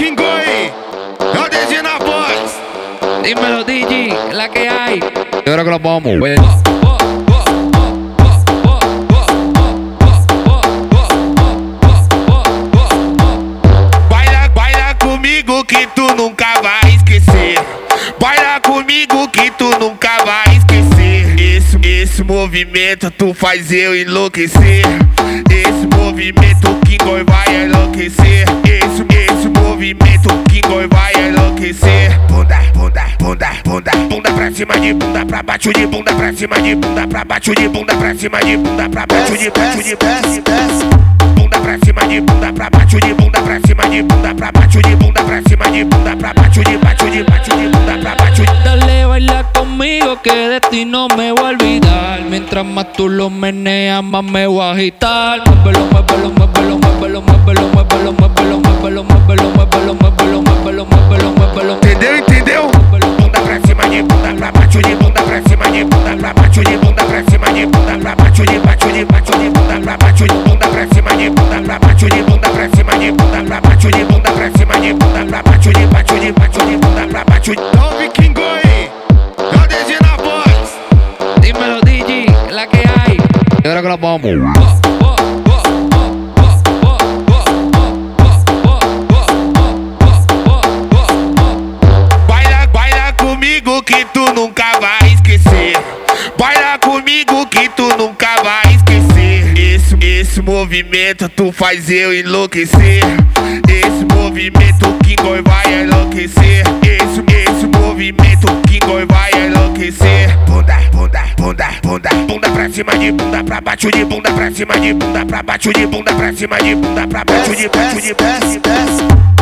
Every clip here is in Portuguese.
É o DG na voz. Dímelo, DJ, la que hay. Yo creo que lo vamos. Pues. Baila, baila comigo que tu nunca vai esquecer. Baila comigo que tu nunca vai esquecer. Esse, esse movimento tu faz eu enlouquecer. Esse movimento que goi vai enlouquecer. Bunda, bunda, pra cima de bunda pra baixo de bunda pra cima de bunda pra baixo de bunda pra cima de bunda pra baixo de baixo de baixo bunda pra cima de bunda pra baixo de bunda pra cima de bunda pra baixo de bunda pra cima de bunda pra baixo de baixo de baixo de bunda pra baixo Dale, baila conmigo que de ti no me voy a olvidar. Mientras más tú lo meneas, más me voy a agitar. Muévelo, muévelo, muévelo, muévelo, muévelo, muévelo, muévelo, muévelo, muévelo, muévelo, muévelo, pra cima de bunda pra baixo de baixo de baixo de bunda pra baixo de Então Vikingo aí, é o DG na voz. Dímelo, DJ, la que hay. Yo creo que lo vamos. Baila, baila comigo que tu nunca vai esquecer. Baila comigo que tu nunca vai esquecer. Esse, esse movimento tu faz eu enlouquecer. Esse movimento que goi vai enlouquecer. Esse, esse movimento que goi vai enlouquecer. Bunda, bunda, bunda, bunda, bunda pra cima de bunda pra baixo de bunda pra cima de bunda pra baixo de bunda pra cima de bunda pra baixo de baixo de baixo de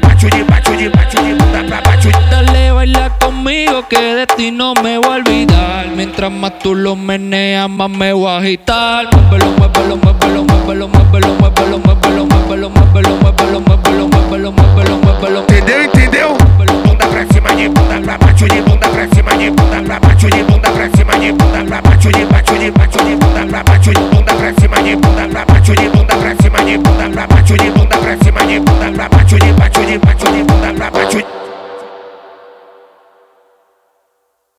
pra baixo de Dale, baila conmigo que de ti no me voy a olvidar. Mientras más tú lo meneas, más me voy a agitar. Muévelo, muévelo, muévelo, muévelo, muévelo, muévelo, muévelo, muévelo, muévelo, muévelo, muévelo, muévelo, muévelo, muévelo. Entendeu? Entendeu? Bunda pra cima de bunda pra baixo de bunda pra cima de bunda pra baixo de bunda pra cima de bunda pra baixo de baixo de baixo de bunda pra baixo de bunda pra cima de bunda pra baixo de bunda pra